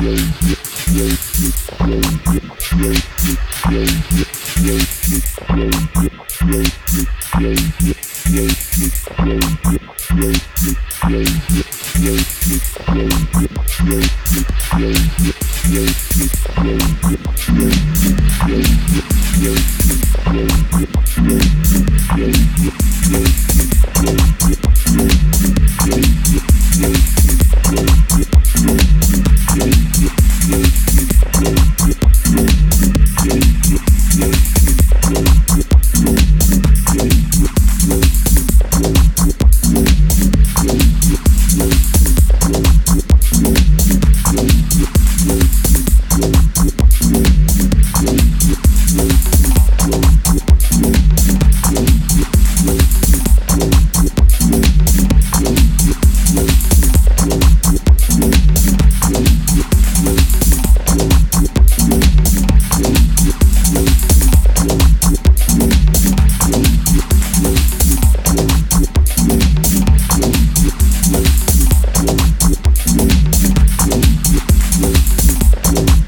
Yeah. Yeah. You.